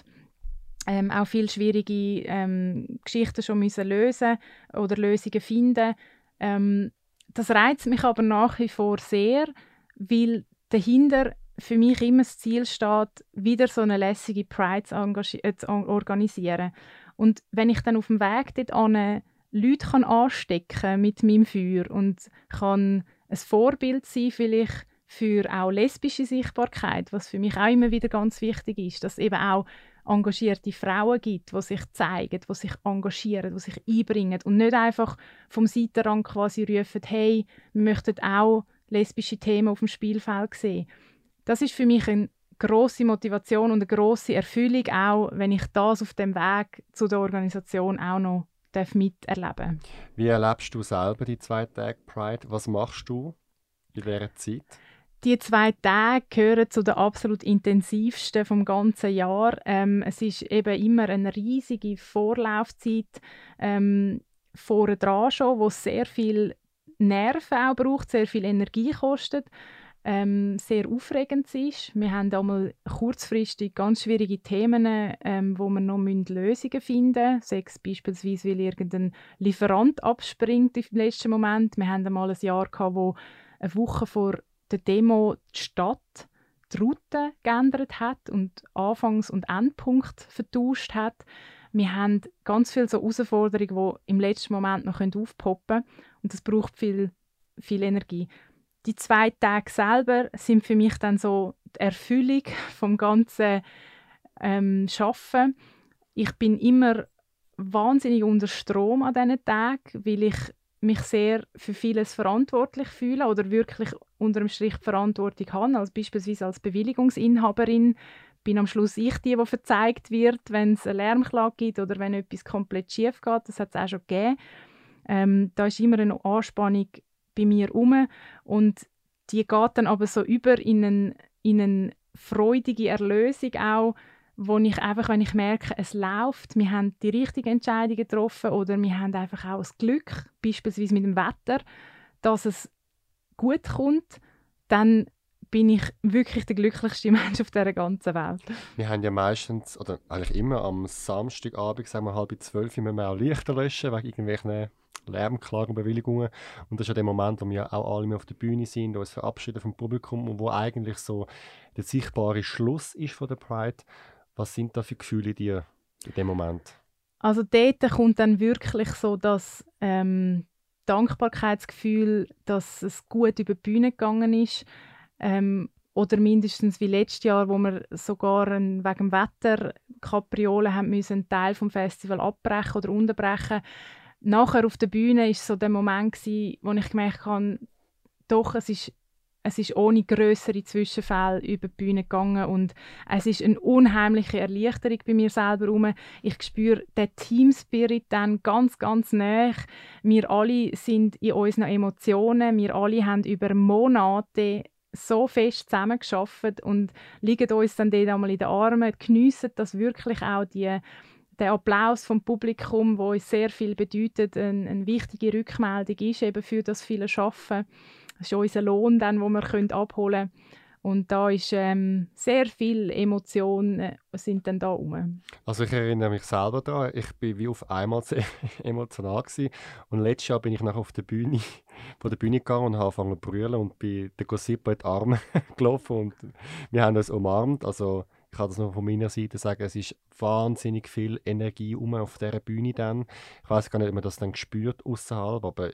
Ähm, auch viele schwierige ähm, Geschichten schon müssen lösen oder Lösungen finden. Ähm, das reizt mich aber nach wie vor sehr, weil dahinter für mich immer das Ziel steht, wieder so eine lässige Pride zu, äh, zu organisieren. Und wenn ich dann auf dem Weg dort an Leute kann anstecken mit meinem Feuer und kann ein Vorbild sein vielleicht für auch lesbische Sichtbarkeit, was für mich auch immer wieder ganz wichtig ist, dass es eben auch engagierte Frauen gibt, die sich zeigen, die sich engagieren, die sich einbringen und nicht einfach vom Seitenrand quasi rufen, hey, wir möchten auch lesbische Themen auf dem Spielfeld sehen das ist für mich eine große Motivation und eine große Erfüllung, auch wenn ich das auf dem Weg zu der Organisation auch noch darf miterleben Wie erlebst du selber die zwei Tage Pride? Was machst du in dieser Zeit? Die zwei Tage gehören zu den absolut intensivsten vom ganzen Jahr. Ähm, es ist eben immer eine riesige Vorlaufzeit ähm, vorne dran schon, wo sehr viel Nerven auch braucht, sehr viel Energie kostet ähm, sehr aufregend ist. Wir haben einmal kurzfristig ganz schwierige Themen, ähm, wo wir noch Lösungen finden müssen. Sei beispielsweise, weil irgendein Lieferant abspringt im letzten Moment. Wir haben einmal ein Jahr gehabt, wo eine Woche vor der Demo die Stadt die Route geändert hat und Anfangs- und Endpunkt vertauscht hat. Wir haben ganz viele so Herausforderungen, die im letzten Moment noch aufpoppen können. Und das braucht viel, viel Energie die zwei Tage selber sind für mich dann so die Erfüllung vom ganzen ähm, Schaffen. Ich bin immer wahnsinnig unter Strom an diesen Tagen, weil ich mich sehr für vieles verantwortlich fühle oder wirklich unter dem Strich Verantwortung habe. Also beispielsweise als Bewilligungsinhaberin bin am Schluss ich die, die verzeigt wird, wenn es eine Lärmklage gibt oder wenn etwas komplett schief geht. Das hat es auch schon gegeben. Ähm, da ist immer eine Anspannung bei mir um und die geht dann aber so über in, einen, in eine freudige Erlösung auch, wo ich einfach, wenn ich merke, es läuft, wir haben die richtigen Entscheidungen getroffen oder wir haben einfach auch das Glück, beispielsweise mit dem Wetter, dass es gut kommt, dann bin ich wirklich der glücklichste Mensch auf dieser ganzen Welt. Wir haben ja meistens, oder eigentlich immer am Samstagabend, sagen wir halb zwölf, wir auch Lichter löschen, wegen irgendwelchen Lärmklagen, Bewilligungen. Und das ist ja der Moment, wo wir auch alle mehr auf der Bühne sind, uns verabschieden vom Publikum und wo eigentlich so der sichtbare Schluss ist von der Pride. Was sind da für Gefühle dir in dem Moment? Also dort kommt dann wirklich so das ähm, Dankbarkeitsgefühl, dass es gut über die Bühne gegangen ist. Ähm, oder mindestens wie letztes Jahr, wo wir sogar ein, wegen dem Wetter Kapriolen haben müssen, einen Teil vom Festival abbrechen oder unterbrechen nachher auf der Bühne ist so der Moment gewesen, wo ich gemerkt habe, doch, es ist, es ist ohne größere Zwischenfälle über die Bühne gegangen und es ist eine unheimliche Erleichterung bei mir selber rum. Ich spüre den Team-Spirit dann ganz, ganz nah. Wir alle sind in unseren Emotionen, wir alle haben über Monate so fest zusammengearbeitet und liegen uns dann dort einmal in den Armen, geniessen das wirklich auch die der Applaus vom Publikum, wo uns sehr viel bedeutet, eine, eine wichtige Rückmeldung ist eben für das viele Schaffen. Das ist unser Lohn, dann, wo wir können abholen können. Und da ist ähm, sehr viel Emotionen äh, sind dann da rum. Also ich erinnere mich selber daran, ich bin wie auf einmal sehr emotional gewesen. und letztes Jahr bin ich nachher auf der Bühne, von der Bühne gegangen und habe angefangen zu brüllen und bin der Gossip in die Arme gelaufen und wir haben uns umarmt. Also ich kann das nur von meiner Seite sagen, es ist wahnsinnig viel Energie um auf dieser Bühne dann. Ich weiß gar nicht, ob man das dann spürt außerhalb, aber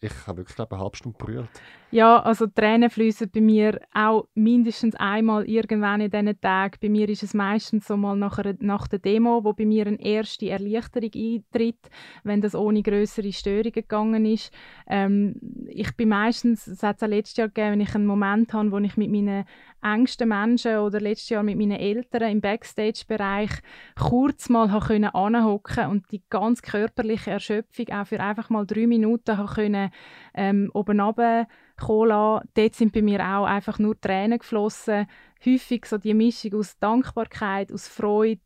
ich habe wirklich glaube eine halbe Stunde brüllt. Ja, also Tränen fließen bei mir auch mindestens einmal irgendwann in diesen Tagen. Bei mir ist es meistens so mal nach, einer, nach der Demo, wo bei mir eine erste Erleichterung eintritt, wenn das ohne größere Störungen gegangen ist. Ähm, ich bin meistens, es hat es auch letztes Jahr gegeben, wenn ich einen Moment habe, wo ich mit meinen engsten Menschen oder letztes Jahr mit meinen Eltern im Backstage-Bereich kurz mal anhocken und die ganz körperliche Erschöpfung auch für einfach mal drei Minuten können, ähm, oben runter kommen Dort sind bei mir auch einfach nur Tränen geflossen. Häufig so die Mischung aus Dankbarkeit, aus Freude,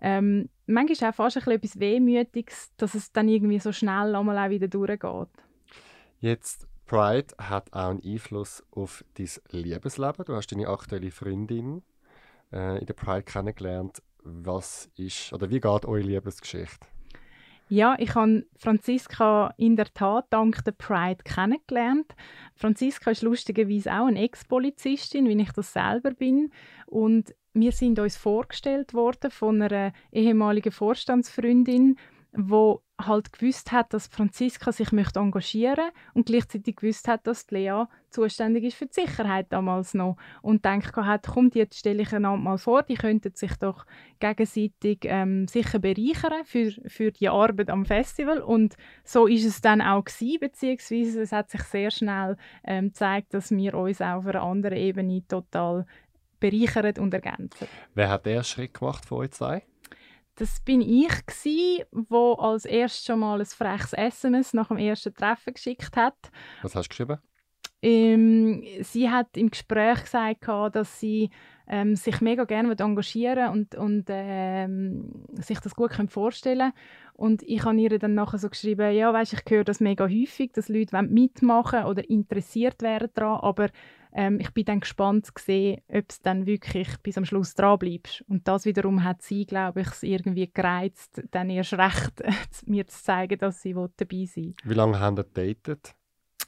ähm, manchmal auch fast etwas Wehmütiges, dass es dann irgendwie so schnell einmal auch wieder durchgeht. Jetzt Pride hat auch einen Einfluss auf dein Liebesleben. Du hast deine aktuelle Freundin äh, in der Pride kennengelernt. Was ist oder wie geht eure Liebesgeschichte? Ja, ich habe Franziska in der Tat dank der Pride kennengelernt. Franziska ist lustigerweise auch eine Ex-Polizistin, wie ich das selber bin. Und wir sind uns vorgestellt worden von einer ehemaligen Vorstandsfreundin, wo halt gewusst hat, dass Franziska sich möchte engagieren und gleichzeitig gewusst hat, dass Lea zuständig ist für die Sicherheit damals noch und denkt hat, komm, jetzt stelle ich einander mal vor, die könnten sich doch gegenseitig ähm, sicher bereichern für, für die Arbeit am Festival und so ist es dann auch gewesen, beziehungsweise es hat sich sehr schnell ähm, gezeigt, dass wir uns auch auf einer anderen Ebene total bereichern und ergänzen. Wer hat den Schritt gemacht von euch zwei? Das bin ich gsi, wo als erstes schon mal ein freches SMS nach dem ersten Treffen geschickt hat. Was hast du geschrieben? Ähm, sie hat im Gespräch gesagt, dass sie ähm, sich mega gerne engagieren und, und ähm, sich das gut vorstellen Und ich habe ihr dann nachher so geschrieben, ja, weißt, ich höre das mega häufig, dass Leute mitmachen oder interessiert werden daran, aber ähm, ich bin dann gespannt zu sehen, ob es dann wirklich bis am Schluss dran bleibst. Und das wiederum hat sie, glaube ich, irgendwie gereizt, dann erst recht mir zu zeigen, dass sie dabei sein Wie lange haben ihr datet?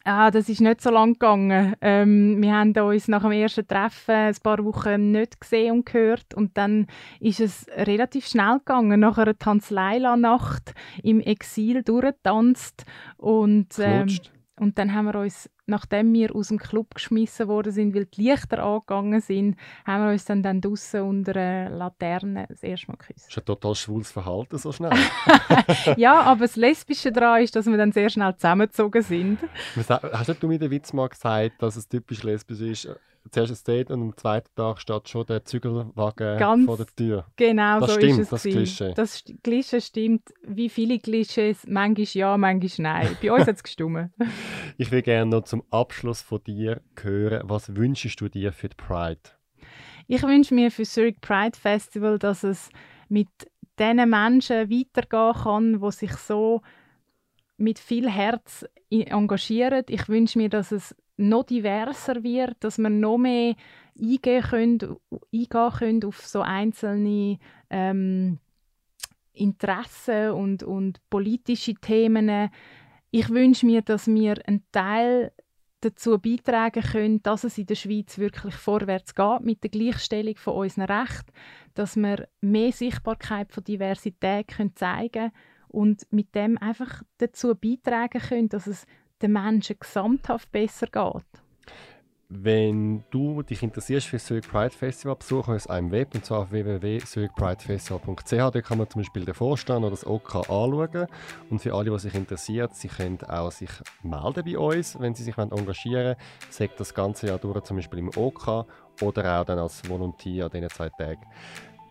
Ah, das ist nicht so lang gegangen. Ähm, wir haben uns nach dem ersten Treffen ein paar Wochen nicht gesehen und gehört und dann ist es relativ schnell gegangen. Nach einer Tanzleila-Nacht im Exil durchgetanzt und ähm, und dann haben wir uns, nachdem wir aus dem Club geschmissen worden sind, weil die Lichter angegangen sind, haben wir uns dann, dann draussen unter einer Laterne das erste Mal geküsst. Das ist ein total schwules Verhalten so schnell. ja, aber das Lesbische daran ist, dass wir dann sehr schnell zusammengezogen sind. Hast du mir den Witz mal gesagt, dass es typisch lesbisch ist? Zuerst ein Date und am zweiten Tag steht schon der Zügelwagen Ganz vor der Tür. Genau, das so stimmt, ist es. Das Klischee. Das Klischee stimmt, wie viele Klischees, manchmal ja, manchmal nein. Bei uns hat es gestimmt. ich will gerne noch zum Abschluss von dir hören, was wünschst du dir für die Pride? Ich wünsche mir für Zurich Pride Festival, dass es mit diesen Menschen weitergehen kann, die sich so mit viel Herz engagieren. Ich wünsche mir, dass es noch diverser wird, dass wir noch mehr eingehen können, eingehen können auf so einzelne ähm, Interessen und, und politische Themen. Ich wünsche mir, dass wir einen Teil dazu beitragen können, dass es in der Schweiz wirklich vorwärts geht mit der Gleichstellung von unseren Rechten, dass wir mehr Sichtbarkeit von Diversität können zeigen und mit dem einfach dazu beitragen können, dass es den Menschen gesamthaft besser geht. Wenn du dich interessierst für das Zurich Pride Festival, besuche uns einem Web und zwar auf www.zurichpridefestival.ch. Dort kann man zum Beispiel den Vorstand oder das OK anschauen. Und für alle, die sich interessieren, sie können auch sich melden bei uns, wenn sie sich engagieren wollen. Sagt das ganze Jahr durch, zum Beispiel im OK oder auch dann als Volontier an diesen zwei Tagen.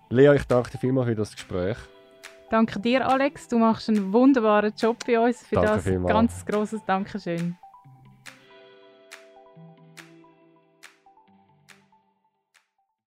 Lea, ich danke dir vielmals für das Gespräch. Danke dir, Alex. Du machst einen wunderbaren Job bei uns. Für Danke das vielmals. ganz großes Dankeschön.